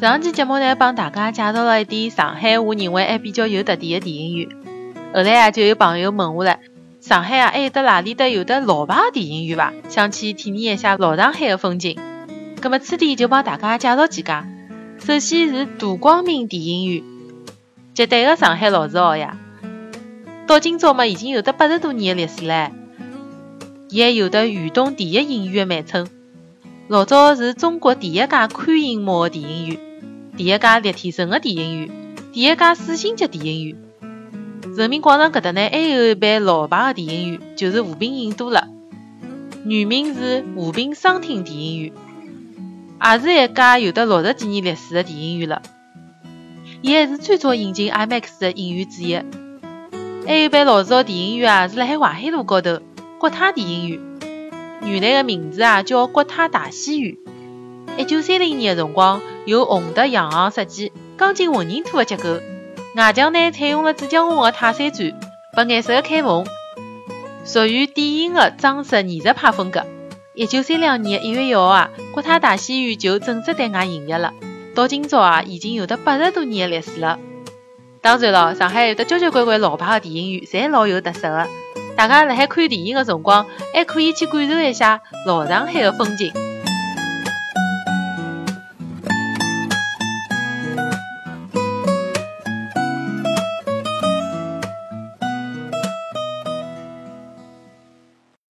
上期节目呢，帮大家介绍了一点上海我认为还比较有特点的电影院。后来啊，就有朋友问我了，上海啊还有得哪里的有的老牌电影院伐？想去体验一下老上海的风景。葛么此地就帮大家介绍几家。首先是大光明电影院，绝对的上海老字号呀。到今朝嘛，已经有得八十多年的历史唻。伊还有得“豫东第一影院”的美称。老早是中国第一家宽银幕的电影院，第一家立体声的电影院，第一家四星级电影院。人民广场搿搭呢，还有一爿老牌的电影院，就是和平影都了，原名是和平商厅电影院，也是一家有得六十几年历史的电影院了。伊还是最早引进 IMAX 的影院之一。还有爿老早电影院啊，是辣海淮海路高头国泰电影院。原来的名字啊叫国泰大戏院。一九三零年的辰光，有红的洋行设计，钢筋混凝土的结构，外墙呢采用了紫浆红的泰山砖，白颜色的开缝，属于典型的装饰艺术派风格。一九三两年一月一号啊，国泰大戏院就正式对外营业了。到今朝啊，已经有得八十多年的历史了。当然了，上海有的交交关关老牌的电影院，侪老有特色的。大家辣海看电影的辰光，还可以去感受一下老上海的风景。